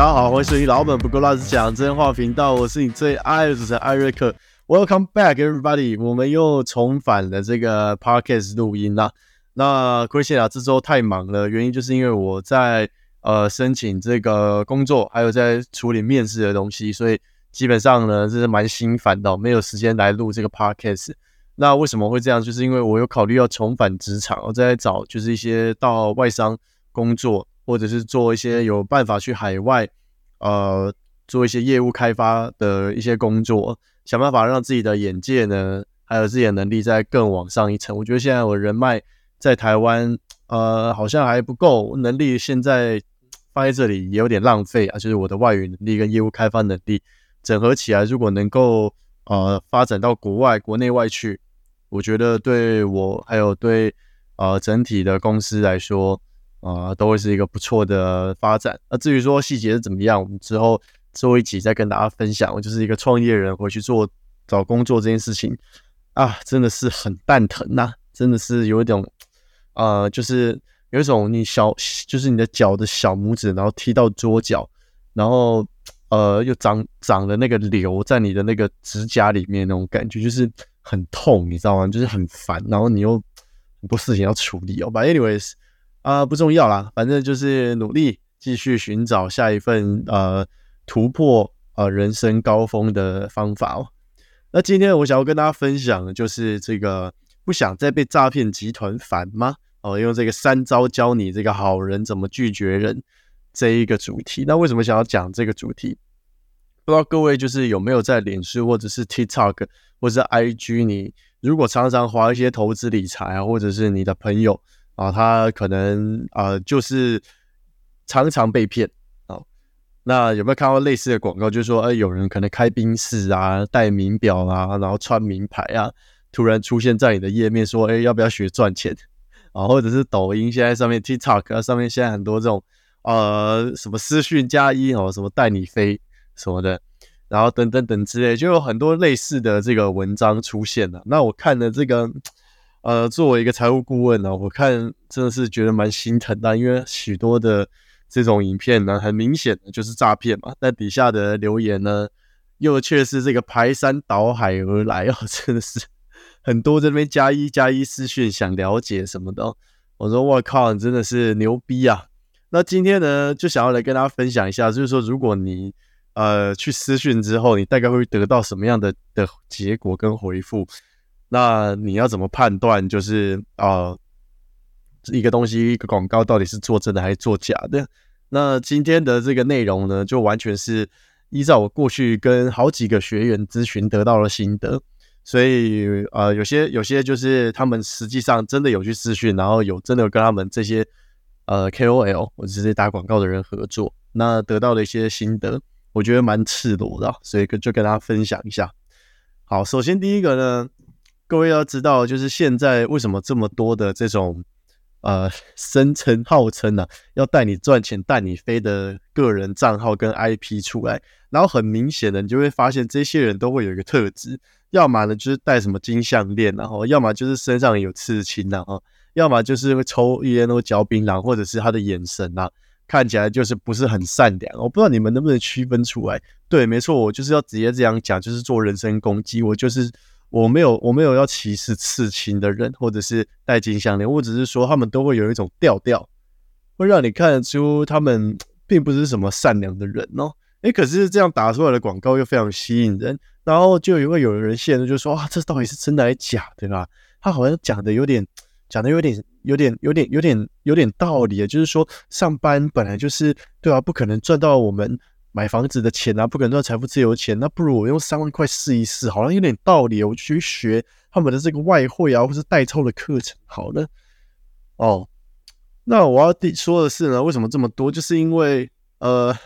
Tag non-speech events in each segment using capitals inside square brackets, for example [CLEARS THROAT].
大家好，欢迎收听老本不够辣子讲真话频道，我是你最爱的主持人艾瑞克。Welcome back, everybody！我们又重返了这个 podcast 录音啦。那亏欠啊，这周太忙了，原因就是因为我在呃申请这个工作，还有在处理面试的东西，所以基本上呢，这是蛮心烦的，没有时间来录这个 podcast。那为什么会这样？就是因为我有考虑要重返职场，我在找就是一些到外商工作。或者是做一些有办法去海外，呃，做一些业务开发的一些工作，想办法让自己的眼界呢，还有自己的能力再更往上一层。我觉得现在我人脉在台湾，呃，好像还不够，能力现在放在这里也有点浪费啊。就是我的外语能力跟业务开发能力整合起来，如果能够呃发展到国外、国内外去，我觉得对我还有对呃整体的公司来说。啊，都会是一个不错的发展。那至于说细节是怎么样，我们之后做一集再跟大家分享。我就是一个创业人，回去做找工作这件事情啊，真的是很蛋疼呐，真的是有一种呃，就是有一种你小，就是你的脚的小拇指，然后踢到桌角，然后呃又长长了那个瘤在你的那个指甲里面那种感觉，就是很痛，你知道吗？就是很烦，然后你又很多事情要处理哦。But anyways。啊，不重要啦，反正就是努力继续寻找下一份呃突破呃人生高峰的方法哦。那今天我想要跟大家分享的就是这个不想再被诈骗集团烦吗？哦，用这个三招教你这个好人怎么拒绝人这一个主题。那为什么想要讲这个主题？不知道各位就是有没有在脸书或者是 TikTok 或者是 IG，你如果常常划一些投资理财啊，或者是你的朋友。啊，他可能啊，就是常常被骗啊。那有没有看到类似的广告？就是说，哎，有人可能开宾士啊，戴名表啊，然后穿名牌啊，突然出现在你的页面，说，哎，要不要学赚钱啊？或者是抖音现在上面 TikTok 啊上面现在很多这种呃什么私讯加一哦，什么带你飞什么的，然后等等等之类，就有很多类似的这个文章出现了。那我看的这个。呃，作为一个财务顾问呢，我看真的是觉得蛮心疼的，因为许多的这种影片呢，很明显的就是诈骗嘛。但底下的留言呢，又却是这个排山倒海而来哦，[LAUGHS] 真的是很多这边加一加一私讯想了解什么的。我说我靠，你真的是牛逼啊！那今天呢，就想要来跟大家分享一下，就是说如果你呃去私讯之后，你大概会得到什么样的的结果跟回复？那你要怎么判断？就是啊，一个东西一个广告到底是做真的还是做假的？那今天的这个内容呢，就完全是依照我过去跟好几个学员咨询得到了心得，所以呃，有些有些就是他们实际上真的有去咨询，然后有真的有跟他们这些呃 KOL 或者是打广告的人合作，那得到的一些心得，我觉得蛮赤裸的，所以跟就跟大家分享一下。好，首先第一个呢。各位要知道，就是现在为什么这么多的这种呃声称号称呢，要带你赚钱、带你飞的个人账号跟 IP 出来，然后很明显的，你就会发现这些人都会有一个特质，要么呢就是戴什么金项链，然后要么就是身上有刺青，然后要么就是会抽烟或嚼槟榔，或者是他的眼神啊，看起来就是不是很善良。我不知道你们能不能区分出来？对，没错，我就是要直接这样讲，就是做人身攻击，我就是。我没有，我没有要歧视刺青的人，或者是戴金项链，我只是说他们都会有一种调调，会让你看得出他们并不是什么善良的人哦。诶，可是这样打出来的广告又非常吸引人，然后就也会有人陷入就说啊，这到底是真的还是假，对吧？他好像讲的有点，讲的有点，有点，有点，有点，有点道理啊，就是说上班本来就是对啊，不可能赚到我们。买房子的钱啊，不可能赚财富自由钱，那不如我用三万块试一试，好像有点道理。我去学他们的这个外汇啊，或是代抽的课程，好了。哦，那我要说的是呢，为什么这么多？就是因为呃，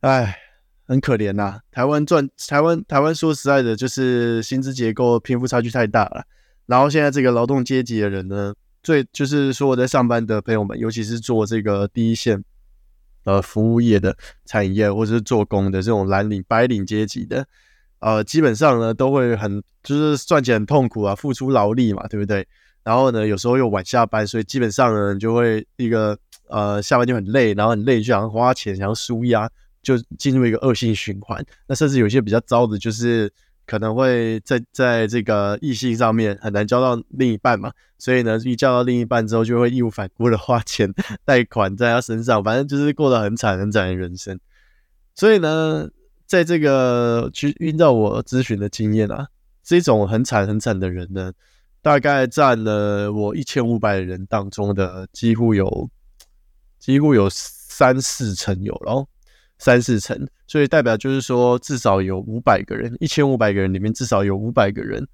哎，很可怜呐。台湾赚台湾台湾说实在的，就是薪资结构贫富差距太大了。然后现在这个劳动阶级的人呢，最就是说我在上班的朋友们，尤其是做这个第一线。呃，服务业的产业或者是做工的这种蓝领、白领阶级的，呃，基本上呢都会很就是赚钱很痛苦啊，付出劳力嘛，对不对？然后呢，有时候又晚下班，所以基本上呢就会一个呃下班就很累，然后很累就想花钱，想要舒压，就进入一个恶性循环。那甚至有些比较糟的，就是可能会在在这个异性上面很难交到另一半嘛，所以呢，一交到另一半之后，就会义无反顾的花钱贷款在他身上，反正就是过得很惨很惨的人生。所以呢，在这个去遇到我咨询的经验啊，这种很惨很惨的人呢。大概占了我一千五百人当中的几乎有几乎有三四成有，然后三四成，所以代表就是说至少有五百个人，一千五百个人里面至少有五百个人，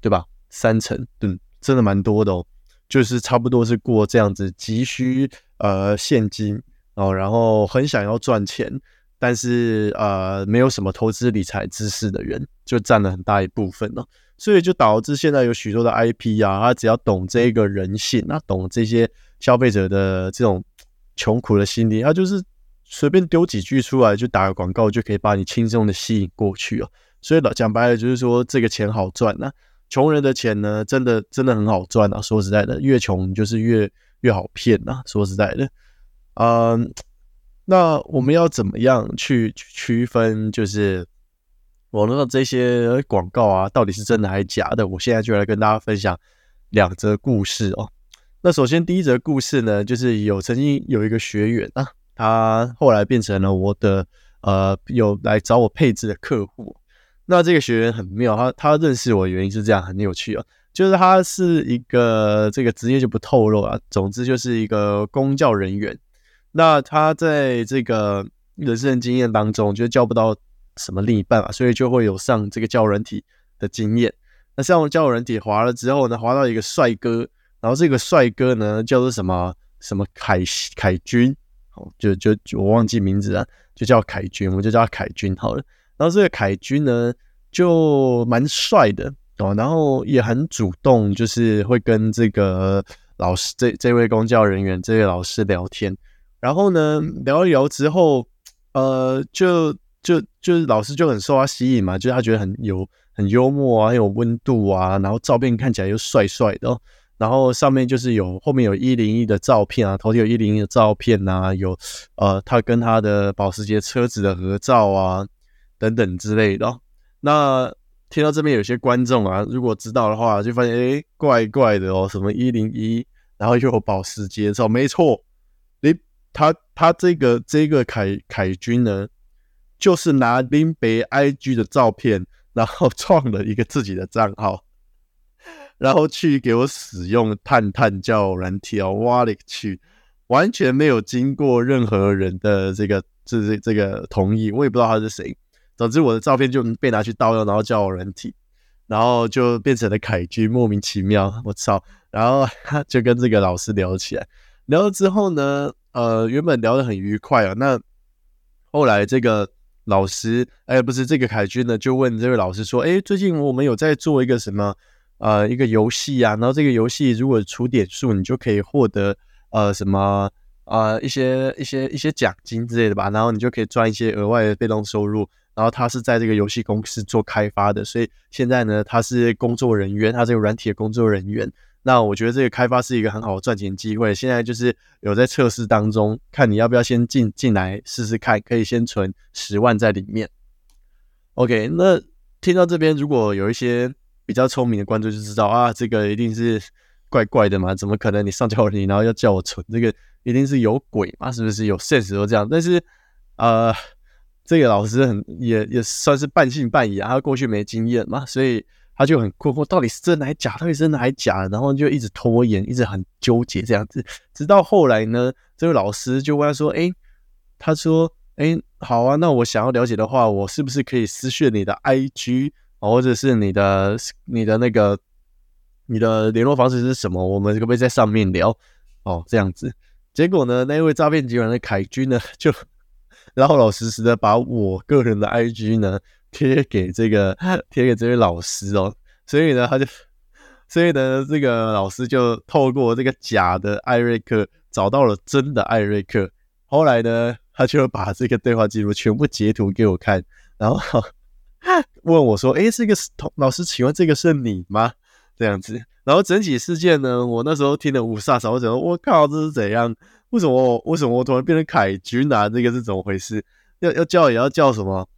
对吧？三成，嗯，真的蛮多的哦，就是差不多是过这样子急需呃现金哦，然后很想要赚钱，但是呃没有什么投资理财知识的人，就占了很大一部分了。所以就导致现在有许多的 IP 啊，他只要懂这个人性，那懂这些消费者的这种穷苦的心理，他就是随便丢几句出来就打个广告，就可以把你轻松的吸引过去哦。所以老讲白了就是说，这个钱好赚呐，穷人的钱呢，真的真的很好赚啊。说实在的，越穷就是越越好骗呐。说实在的，嗯，那我们要怎么样去区分就是？网络上这些广告啊，到底是真的还是假的？我现在就来跟大家分享两则故事哦。那首先第一则故事呢，就是有曾经有一个学员啊，他后来变成了我的呃有来找我配置的客户。那这个学员很妙，他他认识我的原因是这样，很有趣哦，就是他是一个这个职业就不透露啊，总之就是一个公教人员。那他在这个人生经验当中，就交不到。什么另一半啊，所以就会有上这个教人体的经验。那上教人体滑了之后呢，滑到一个帅哥，然后这个帅哥呢叫做什么什么凯凯军，哦，就就我忘记名字了，就叫凯军，我就叫他凯军好了。然后这个凯军呢就蛮帅的哦，然后也很主动，就是会跟这个老师这这位公教人员这位老师聊天。然后呢聊一聊之后，呃，就。就就是老师就很受他吸引嘛，就是他觉得很有很幽默啊，很有温度啊，然后照片看起来又帅帅的，然后上面就是有后面有一零一的照片啊，头顶有一零一的照片呐，有呃他跟他的保时捷车子的合照啊等等之类的。那听到这边有些观众啊，如果知道的话，就发现哎怪怪的哦，什么一零一，然后又有保时捷照，没错，你，他他这个这个凯凯军呢？就是拿林北 IG 的照片，然后 [LAUGHS] 创了一个自己的账号，然后去给我使用探探叫软体哦，哇嘞 [LAUGHS] 去，完全没有经过任何人的这个这这这个同意，我也不知道他是谁。总之我的照片就被拿去盗用，然后叫我软体，然后就变成了凯军，莫名其妙，我操！然后就跟这个老师聊起来，聊了之后呢，呃，原本聊得很愉快啊，那后来这个。老师，哎，不是这个凯军呢，就问这位老师说：“哎，最近我们有在做一个什么，呃，一个游戏啊？然后这个游戏如果出点数，你就可以获得呃什么呃一些一些一些奖金之类的吧？然后你就可以赚一些额外的被动收入。然后他是在这个游戏公司做开发的，所以现在呢，他是工作人员，他这个软体的工作人员。”那我觉得这个开发是一个很好的赚钱机会，现在就是有在测试当中，看你要不要先进进来试试看，可以先存十万在里面。OK，那听到这边，如果有一些比较聪明的观众就知道啊，这个一定是怪怪的嘛，怎么可能你上交你然后要叫我存这个，一定是有鬼嘛，是不是有现实都这样？但是呃，这个老师很也也算是半信半疑啊，他过去没经验嘛，所以。他就很困惑，到底是真的还假？到底是真的还假？然后就一直拖延，一直很纠结这样子。直到后来呢，这位老师就问他说：“哎，他说，哎，好啊，那我想要了解的话，我是不是可以私讯你的 IG，或者是你的你的那个你的联络方式是什么？我们可不可以在上面聊？哦，这样子。结果呢，那位诈骗集团的凯军呢，就老老实实的把我个人的 IG 呢。”贴给这个贴给这位老师哦，所以呢，他就，所以呢，这个老师就透过这个假的艾瑞克找到了真的艾瑞克。后来呢，他就把这个对话记录全部截图给我看，然后问我说：“哎，这个是老师，请问这个是你吗？”这样子，然后整体事件呢，我那时候听得五煞煞，我想说：“我靠，这是怎样？为什么为什么我突然变成凯军啊？这个是怎么回事？要要叫也要叫什么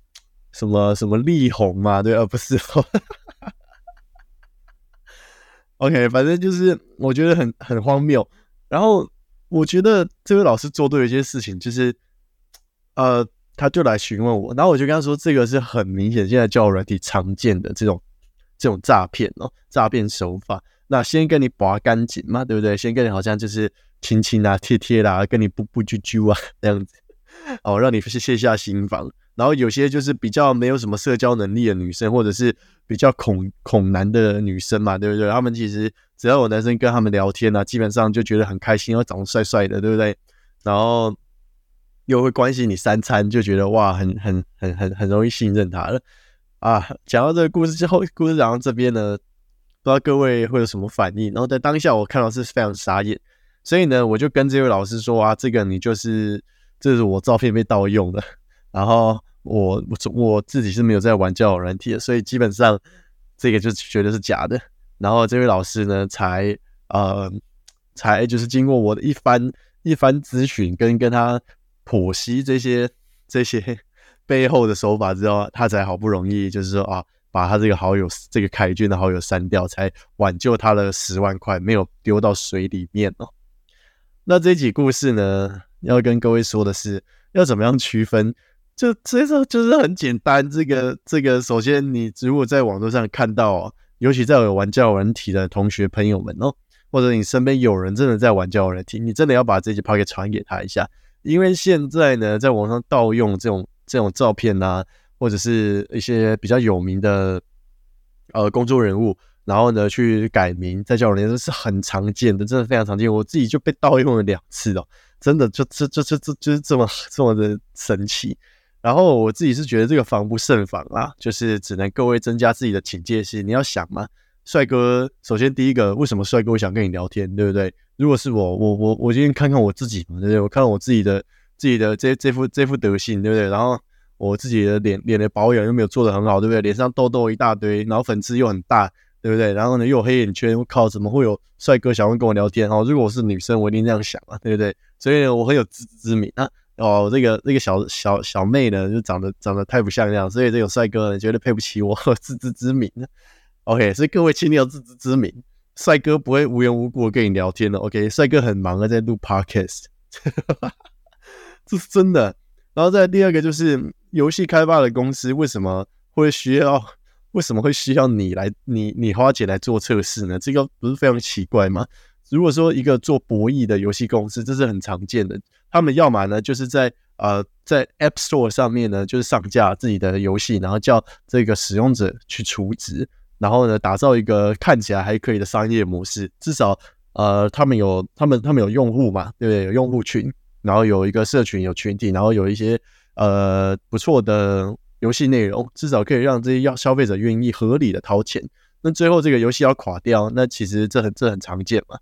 什么什么力宏嘛？对，而不是。OK，反正就是我觉得很很荒谬。然后我觉得这位老师做对一件事情，就是呃，他就来询问我，然后我就跟他说，这个是很明显现在交友软体常见的这种这种诈骗哦，诈骗手法。那先跟你拔干净嘛，对不对？先跟你好像就是亲亲啊、贴贴啦，跟你啵啵啾啾啊这样子，哦，让你卸下心防。然后有些就是比较没有什么社交能力的女生，或者是比较恐恐男的女生嘛，对不对？他们其实只要有男生跟他们聊天啊，基本上就觉得很开心，又长得帅帅的，对不对？然后又会关心你三餐，就觉得哇，很很很很很容易信任他了啊。讲到这个故事之后，故事讲到这边呢，不知道各位会有什么反应？然后在当下我看到是非常傻眼，所以呢，我就跟这位老师说啊，这个你就是这是我照片被盗用的。[LAUGHS] 然后我我我自己是没有在玩交友软体的，所以基本上这个就觉得是假的。然后这位老师呢，才呃才就是经过我的一番一番咨询跟跟他剖析这些这些背后的手法之后，他才好不容易就是说啊，把他这个好友这个凯俊的好友删掉，才挽救他的十万块没有丢到水里面哦。那这几故事呢，要跟各位说的是，要怎么样区分？就其实就是很简单，这个这个，首先你如果在网络上看到，哦尤其在有玩交友软体的同学朋友们哦，或者你身边有人真的在玩交友软体，你真的要把这集 p o 传给他一下，因为现在呢，在网上盗用这种这种照片呐，或者是一些比较有名的呃公众人物，然后呢去改名在交友软件是很常见的，真的非常常见，我自己就被盗用了两次哦，真的就这这这这就是这么这么的神奇。然后我自己是觉得这个防不胜防啦，就是只能各位增加自己的警戒心。你要想嘛，帅哥，首先第一个，为什么帅哥会想跟你聊天，对不对？如果是我，我我我今天看看我自己嘛，对不对？我看看我自己的自己的这这副这副德性，对不对？然后我自己的脸脸的保养又没有做的很好，对不对？脸上痘痘一大堆，然后粉刺又很大，对不对？然后呢又有黑眼圈，我靠，怎么会有帅哥想要跟我聊天？哦，如果我是女生，我一定这样想啊，对不对？所以呢我很有自知之明啊。哦，这个这个小小小妹呢，就长得长得太不像样，所以这个帅哥呢，绝对配不起我 [LAUGHS] 自知之明。OK，所以各位请你要自知之明，帅哥不会无缘无故跟你聊天的。OK，帅哥很忙啊，在录 Podcast，[LAUGHS] 这是真的。然后再第二个就是游戏开发的公司为什么会需要为什么会需要你来你你花钱来做测试呢？这个不是非常奇怪吗？如果说一个做博弈的游戏公司，这是很常见的。他们要么呢，就是在呃在 App Store 上面呢，就是上架自己的游戏，然后叫这个使用者去储值，然后呢，打造一个看起来还可以的商业模式。至少呃，他们有他们他们有用户嘛，对不对？有用户群，然后有一个社群，有群体，然后有一些呃不错的游戏内容，至少可以让这些要消费者愿意合理的掏钱。那最后这个游戏要垮掉，那其实这很这很常见嘛。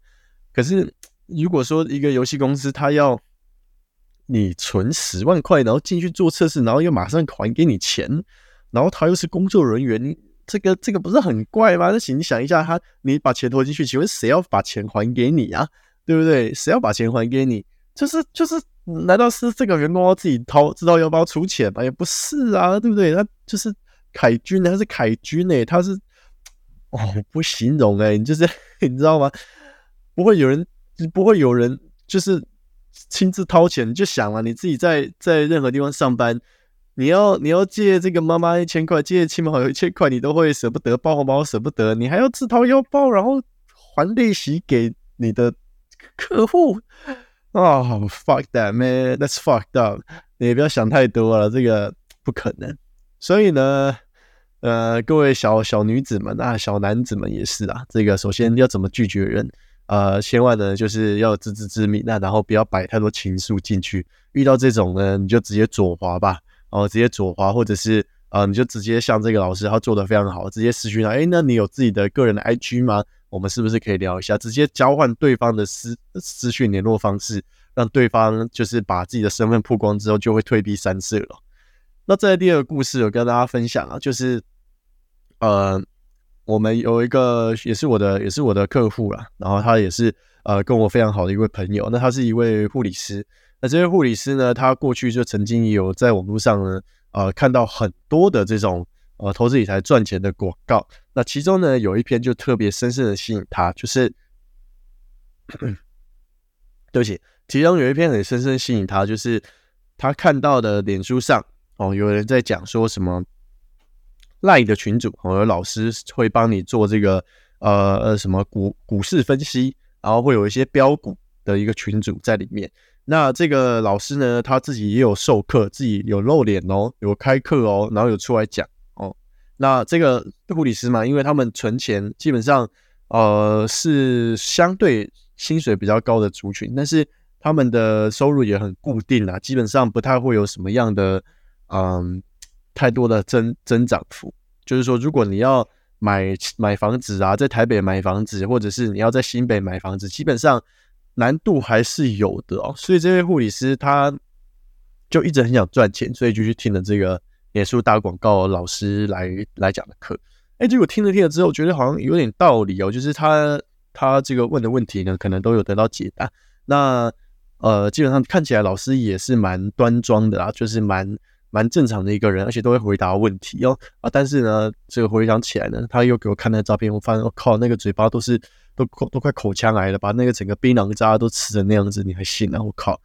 可是，如果说一个游戏公司，他要你存十万块，然后进去做测试，然后又马上还给你钱，然后他又是工作人员，这个这个不是很怪吗？那请你想一下，他你把钱投进去，请问谁要把钱还给你啊？对不对？谁要把钱还给你？就是就是，难道是这个员工要自己掏，知道要不要出钱吗？也不是啊，对不对？他就是凯军，他是凯军诶，他是哦，不形容诶，你就是 [LAUGHS] 你知道吗？不会有人，不会有人，就是亲自掏钱。你就想了，你自己在在任何地方上班，你要你要借这个妈妈一千块，借亲朋好友一千块，你都会舍不得包红包，舍不得，你还要自掏腰包，然后还利息给你的客户啊！Fuck that man，that's fucked up。你也不要想太多了，这个不可能。所以呢，呃，各位小小女子们啊，小男子们也是啊，这个首先要怎么拒绝人？呃，千万呢，就是要自知之明，那然后不要摆太多情愫进去。遇到这种呢，你就直接左滑吧，哦，直接左滑，或者是呃，你就直接像这个老师，他做的非常好，直接私讯他，哎，那你有自己的个人的 IG 吗？我们是不是可以聊一下？直接交换对方的私私讯联络方式，让对方就是把自己的身份曝光之后，就会退避三舍了。那在第二个故事，有跟大家分享啊，就是呃。我们有一个也是我的也是我的客户啦，然后他也是呃跟我非常好的一位朋友，那他是一位护理师。那这位护理师呢，他过去就曾经有在网络上呢，呃看到很多的这种呃投资理财赚钱的广告。那其中呢有一篇就特别深深的吸引他，就是 [CLEARS THROAT] 对不起，其中有一篇很深深吸引他，就是他看到的脸书上哦有人在讲说什么。赖的群主，我的老师会帮你做这个呃呃什么股股市分析，然后会有一些标股的一个群主在里面。那这个老师呢，他自己也有授课，自己有露脸哦，有开课哦，然后有出来讲哦。那这个护理师嘛，因为他们存钱基本上呃是相对薪水比较高的族群，但是他们的收入也很固定啊，基本上不太会有什么样的嗯。太多的增增长幅，就是说，如果你要买买房子啊，在台北买房子，或者是你要在新北买房子，基本上难度还是有的哦。所以这位护理师他就一直很想赚钱，所以就去听了这个脸书大广告老师来来讲的课。哎，结果听了听了之后，觉得好像有点道理哦。就是他他这个问的问题呢，可能都有得到解答。那呃，基本上看起来老师也是蛮端庄的啦，就是蛮。蛮正常的一个人，而且都会回答问题哦啊！但是呢，这个回想起来呢，他又给我看那照片，我发现我靠，那个嘴巴都是都都快口腔癌了，把那个整个槟榔渣都吃成那样子，你还信啊？我靠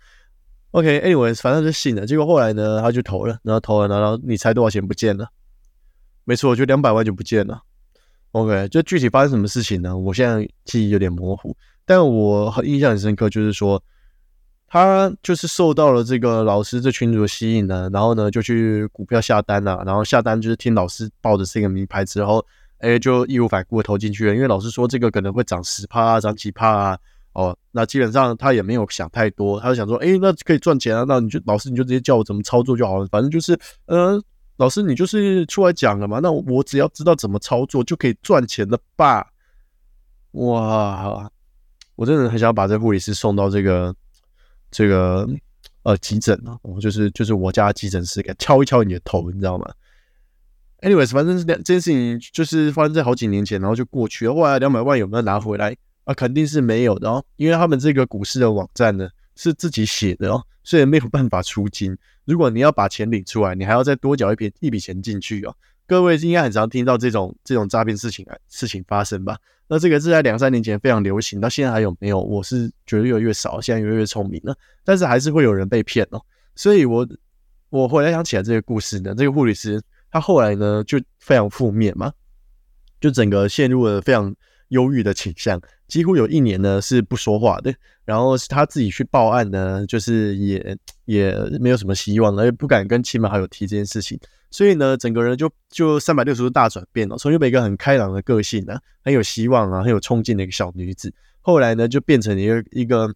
！OK，Anyway，反正就信了。结果后来呢，他就投了，然后投了，然后你猜多少钱不见了？没错，就两百万就不见了。OK，就具体发生什么事情呢？我现在记忆有点模糊，但我印象很深刻，就是说。他就是受到了这个老师这群主的吸引呢，然后呢就去股票下单了，然后下单就是听老师报的这个名牌之后，哎就义无反顾的投进去了，因为老师说这个可能会涨十趴啊，涨几趴啊，哦，那基本上他也没有想太多，他就想说，哎，那可以赚钱啊，那你就老师你就直接教我怎么操作就好了，反正就是，呃，老师你就是出来讲了嘛，那我只要知道怎么操作就可以赚钱了吧？哇，我真的很想把这护理师送到这个。这个呃急诊啊，就是就是我家急诊室，给敲一敲你的头，你知道吗？Anyways，反正是两件事情就是发生在好几年前，然后就过去了。后来两百万有没有拿回来啊？肯定是没有的哦，因为他们这个股市的网站呢是自己写的哦，所以没有办法出金。如果你要把钱领出来，你还要再多缴一笔一笔钱进去哦。各位应该很常听到这种这种诈骗事情啊事情发生吧？那这个是在两三年前非常流行，到现在还有没有？我是觉得越来越少，现在越来越聪明了，但是还是会有人被骗哦。所以，我我后来想起来这个故事呢，这个护理师他后来呢就非常负面嘛，就整个陷入了非常忧郁的倾向，几乎有一年呢是不说话的。然后是他自己去报案呢，就是也也没有什么希望了，也不敢跟亲朋好友提这件事情。所以呢，整个人就就三百六十度大转变了，从原本一个很开朗的个性呢，很有希望啊，很有冲劲的一个小女子，后来呢，就变成一个一个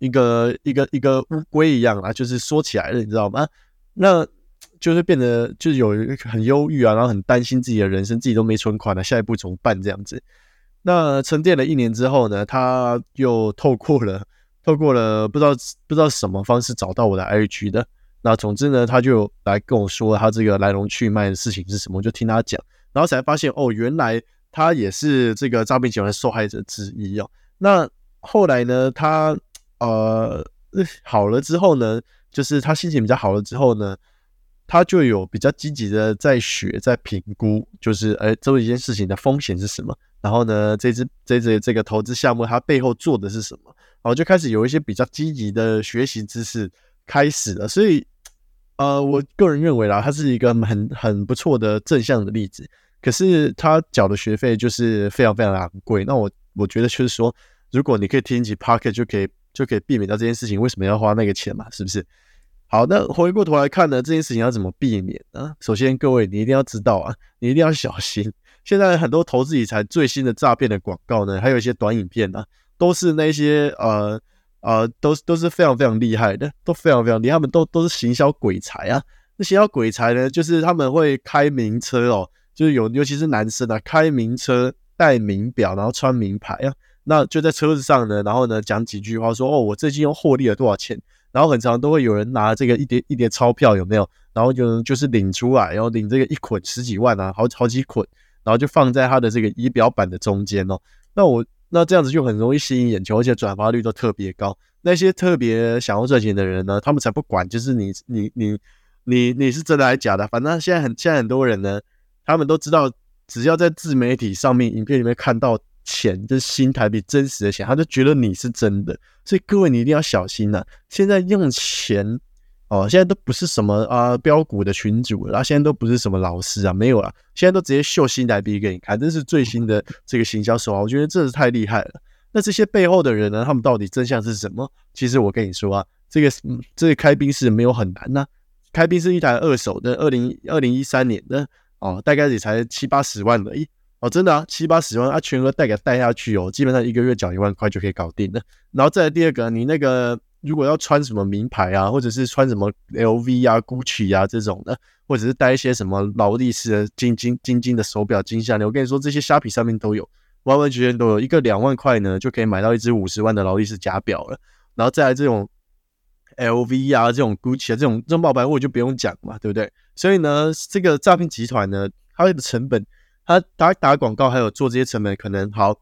一个一个一个乌龟一样啊，就是缩起来了，你知道吗？那就是变得就是有很忧郁啊，然后很担心自己的人生，自己都没存款了，下一步怎么办？这样子。那沉淀了一年之后呢，他又透过了透过了不知道不知道什么方式找到我的 IG 的。那总之呢，他就来跟我说他这个来龙去脉的事情是什么，我就听他讲，然后才发现哦，原来他也是这个诈骗集团受害者之一哦。那后来呢，他呃好了之后呢，就是他心情比较好了之后呢，他就有比较积极的在学，在评估，就是哎，这一件事情的风险是什么，然后呢，这支这支这个投资项目它背后做的是什么，然后就开始有一些比较积极的学习知识开始了，所以。呃，我个人认为啦，它是一个很很不错的正向的例子。可是他缴的学费就是非常非常昂贵。那我我觉得就是说，如果你可以听起 Pocket 就可以就可以避免掉这件事情，为什么要花那个钱嘛？是不是？好，那回过头来看呢，这件事情要怎么避免呢？首先，各位你一定要知道啊，你一定要小心。现在很多投资理财最新的诈骗的广告呢，还有一些短影片呢，都是那些呃。啊，都都是非常非常厉害的，都非常非常厉害，他们都都是行销鬼才啊。那行销鬼才呢，就是他们会开名车哦，就是有尤其是男生啊，开名车、戴名表，然后穿名牌啊。那就在车子上呢，然后呢讲几句话，说哦，我最近又获利了多少钱。然后很常都会有人拿这个一叠一叠钞票，有没有？然后就就是领出来，然后领这个一捆十几万啊，好好几捆，然后就放在他的这个仪表板的中间哦。那我那这样子就很容易吸引眼球，而且转发率都特别高。那些特别想要赚钱的人呢，他们才不管，就是你你你你你是真的还是假的，反正现在很现在很多人呢，他们都知道，只要在自媒体上面影片里面看到钱，就是新台币真实的钱，他就觉得你是真的。所以各位你一定要小心呐！现在用钱。哦，现在都不是什么啊标股的群主然后，现在都不是什么老师啊，没有了，现在都直接秀新台币给你看，这是最新的这个行销手法，我觉得这是太厉害了。那这些背后的人呢，他们到底真相是什么？其实我跟你说啊，这个这个开宾是没有很难呐，开宾是一台二手的，二零二零一三年的哦，大概也才七八十万而已哦，真的啊，七八十万啊，全额贷给贷下去哦，基本上一个月缴一万块就可以搞定了。然后再来第二个，你那个。如果要穿什么名牌啊，或者是穿什么 LV 啊、GUCCI 啊这种的，或者是戴一些什么劳力士的金金金金的手表、金项链，我跟你说，这些虾皮上面都有，完完全全都有。一个两万块呢，就可以买到一只五十万的劳力士假表了。然后再来这种 LV 啊、这种 GUCCI 啊这种这种冒牌货就不用讲嘛，对不对？所以呢，这个诈骗集团呢，它的成本，他打打广告还有做这些成本，可能好，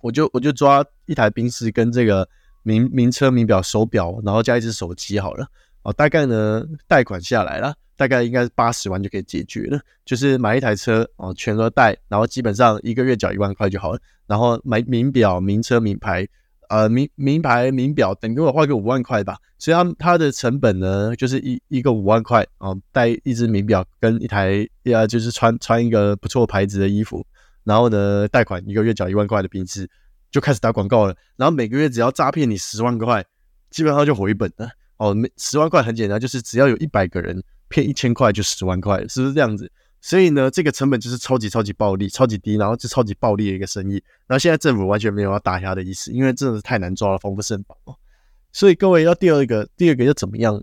我就我就抓一台宾士跟这个。名名车、名表、手表，然后加一只手机好了，哦，大概呢贷款下来了，大概应该是八十万就可以解决了。就是买一台车哦，全额贷，然后基本上一个月缴一万块就好了。然后买名表、名车、名牌，呃，名名牌名表，等于我花个五万块吧。所以它它的成本呢，就是一一个五万块哦，带一只名表跟一台，呃，就是穿穿一个不错牌子的衣服，然后呢贷款一个月缴一万块的平时。就开始打广告了，然后每个月只要诈骗你十万块，基本上就回本了。哦，每十万块很简单，就是只要有一百个人骗一千块，就十万块，是不是这样子？所以呢，这个成本就是超级超级暴利，超级低，然后就超级暴利的一个生意。然后现在政府完全没有要打压的意思，因为真的是太难抓了，防不胜防。所以各位要第二个，第二个要怎么样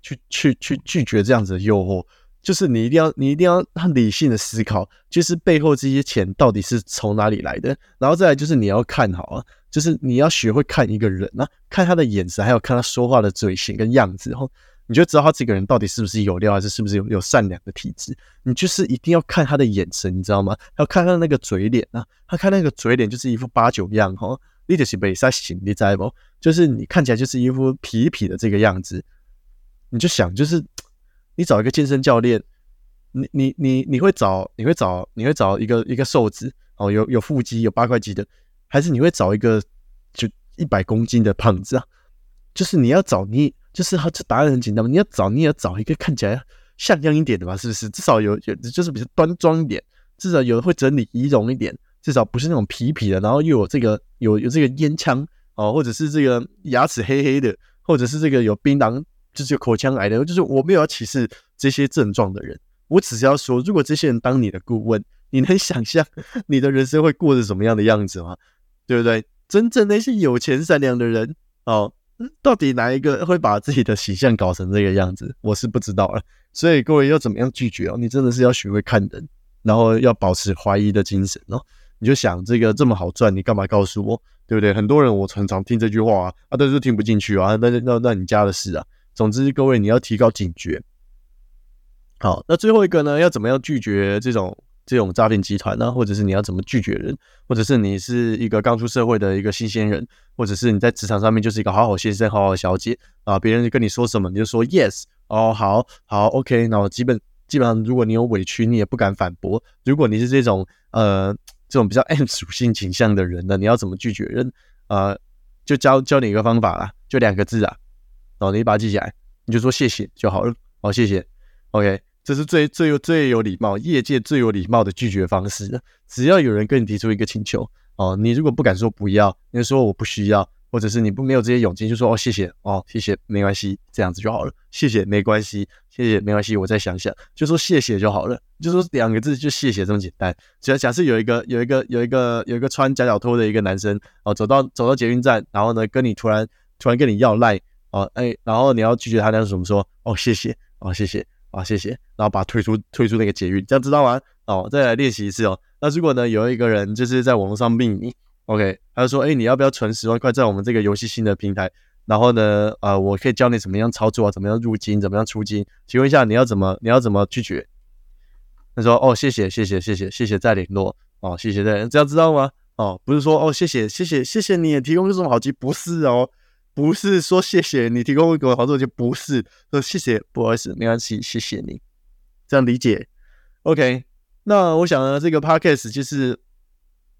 去去去拒绝这样子的诱惑？就是你一定要，你一定要很理性的思考，就是背后这些钱到底是从哪里来的。然后再来就是你要看好啊，就是你要学会看一个人啊，看他的眼神，还有看他说话的嘴型跟样子，后你就知道他这个人到底是不是有料，还是是不是有有善良的体质。你就是一定要看他的眼神，你知道吗？要看他那个嘴脸啊，他看那个嘴脸就是一副八九样哈，你就是被他醒，你知不？就是你看起来就是一副痞痞的这个样子，你就想就是。你找一个健身教练，你你你你会找你会找你会找一个一个瘦子哦，有有腹肌有八块肌的，还是你会找一个就一百公斤的胖子啊？就是你要找你就是他这答案很简单嘛，你要找你要找一个看起来像样一点的吧？是不是？至少有有就是比较端庄一点，至少有会整理仪容一点，至少不是那种痞痞的，然后又有这个有有这个烟枪哦，或者是这个牙齿黑黑的，或者是这个有槟榔。就是口腔癌的，就是我没有要歧视这些症状的人，我只是要说，如果这些人当你的顾问，你能想象你的人生会过着什么样的样子吗？对不对？真正那些有钱善良的人哦，到底哪一个会把自己的形象搞成这个样子？我是不知道了。所以各位要怎么样拒绝哦？你真的是要学会看人，然后要保持怀疑的精神哦。你就想这个这么好赚，你干嘛告诉我？对不对？很多人我常常听这句话啊，啊，但是听不进去啊，那那那你家的事啊。总之，各位你要提高警觉。好，那最后一个呢，要怎么样拒绝这种这种诈骗集团呢？或者是你要怎么拒绝人？或者是你是一个刚出社会的一个新鲜人，或者是你在职场上面就是一个好好先生、好好小姐啊？别人跟你说什么，你就说 yes 哦，好好 OK。那我基本基本上，如果你有委屈，你也不敢反驳。如果你是这种呃这种比较 M 属性倾向的人呢，你要怎么拒绝人？呃，就教教你一个方法啦，就两个字啊。然哦，你把它记起来，你就说谢谢就好了。好，谢谢。OK，这是最最有最有礼貌，业界最有礼貌的拒绝方式。只要有人跟你提出一个请求，哦，你如果不敢说不要，你就说我不需要，或者是你不没有这些勇气，就说哦谢谢哦谢谢没关系，这样子就好了。谢谢没关系，谢谢没关系，我再想想，就说谢谢就好了。就说两个字，就谢谢这么简单。只要假设有一个有一个有一个有一个穿夹脚拖的一个男生哦，走到走到捷运站，然后呢跟你突然突然跟你要赖。哦，哎，然后你要拒绝他，那是怎么说？哦，谢谢，哦，谢谢，啊，谢谢，然后把退出退出那个捷运，这样知道吗？哦，再来练习一次哦。那如果呢，有一个人就是在网络上命你，OK，他就说，哎，你要不要存十万块在我们这个游戏新的平台？然后呢，呃，我可以教你怎么样操作啊，怎么样入金，怎么样出金？请问一下，你要怎么，你要怎么拒绝？他说，哦，谢谢，谢谢，谢谢，谢谢，再联络，哦，谢谢再，这样知道吗？哦，不是说哦谢谢谢谢谢谢你也提供这种好机，不是哦，不是说谢谢你提供给我好东西，不是说谢谢不好意思没关系谢谢你，这样理解？OK，那我想呢，这个 Podcast 就是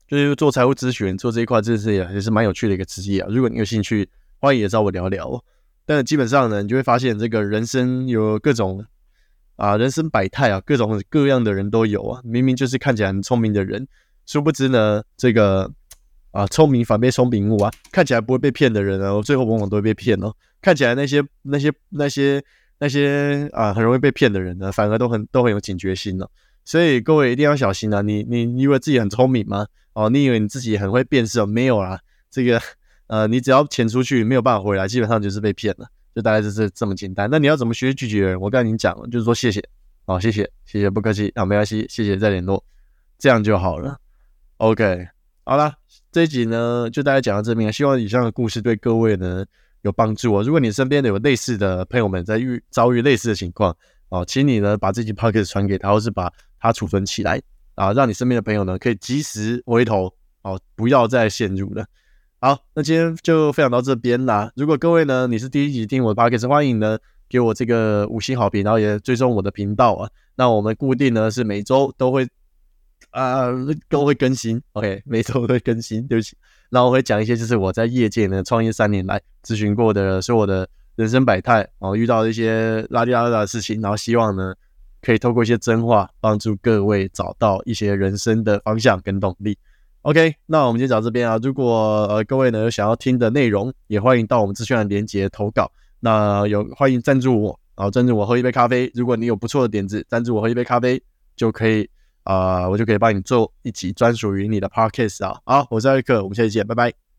就是做财务咨询做这一块，真的是也也是蛮有趣的一个职业啊。如果你有兴趣，欢迎也找我聊聊。但基本上呢，你就会发现这个人生有各种啊人生百态啊，各种各样的人都有啊。明明就是看起来很聪明的人。殊不知呢，这个啊，聪明反被聪明误啊，看起来不会被骗的人呢，最后往往都会被骗哦。看起来那些那些那些那些啊，很容易被骗的人呢，反而都很都很有警觉心呢。所以各位一定要小心啊！你你以为自己很聪明吗？哦，你以为你自己很会辨识？没有啦，这个呃，你只要钱出去没有办法回来，基本上就是被骗了，就大概就是这么简单。那你要怎么学拒绝人？我跟你讲了，就是说谢谢，哦，谢谢谢谢，不客气啊，没关系，谢谢再联络，这样就好了。OK，好了，这一集呢就大概讲到这边，希望以上的故事对各位呢有帮助哦。如果你身边的有类似的朋友们在遇遭遇类似的情况哦，请你呢把这集 Podcast 传给他，或是把它储存起来啊，让你身边的朋友呢可以及时回头哦，不要再陷入了。好，那今天就分享到这边啦。如果各位呢你是第一集听我的 Podcast，欢迎呢给我这个五星好评，然后也追踪我的频道啊。那我们固定呢是每周都会。啊，都会更新，OK，每周都会更新。对不起，然后我会讲一些，就是我在业界呢创业三年来咨询过的，所有的人生百态，然后遇到一些拉里拉拉的事情，然后希望呢可以透过一些真话，帮助各位找到一些人生的方向跟动力。OK，那我们今天讲这边啊，如果呃各位呢有想要听的内容，也欢迎到我们资讯栏连接投稿。那有欢迎赞助我，然后赞助我喝一杯咖啡。如果你有不错的点子，赞助我喝一杯咖啡就可以。啊，我就可以帮你做一集专属于你的 podcast 啊！好，我是艾克，我们下期见，拜拜。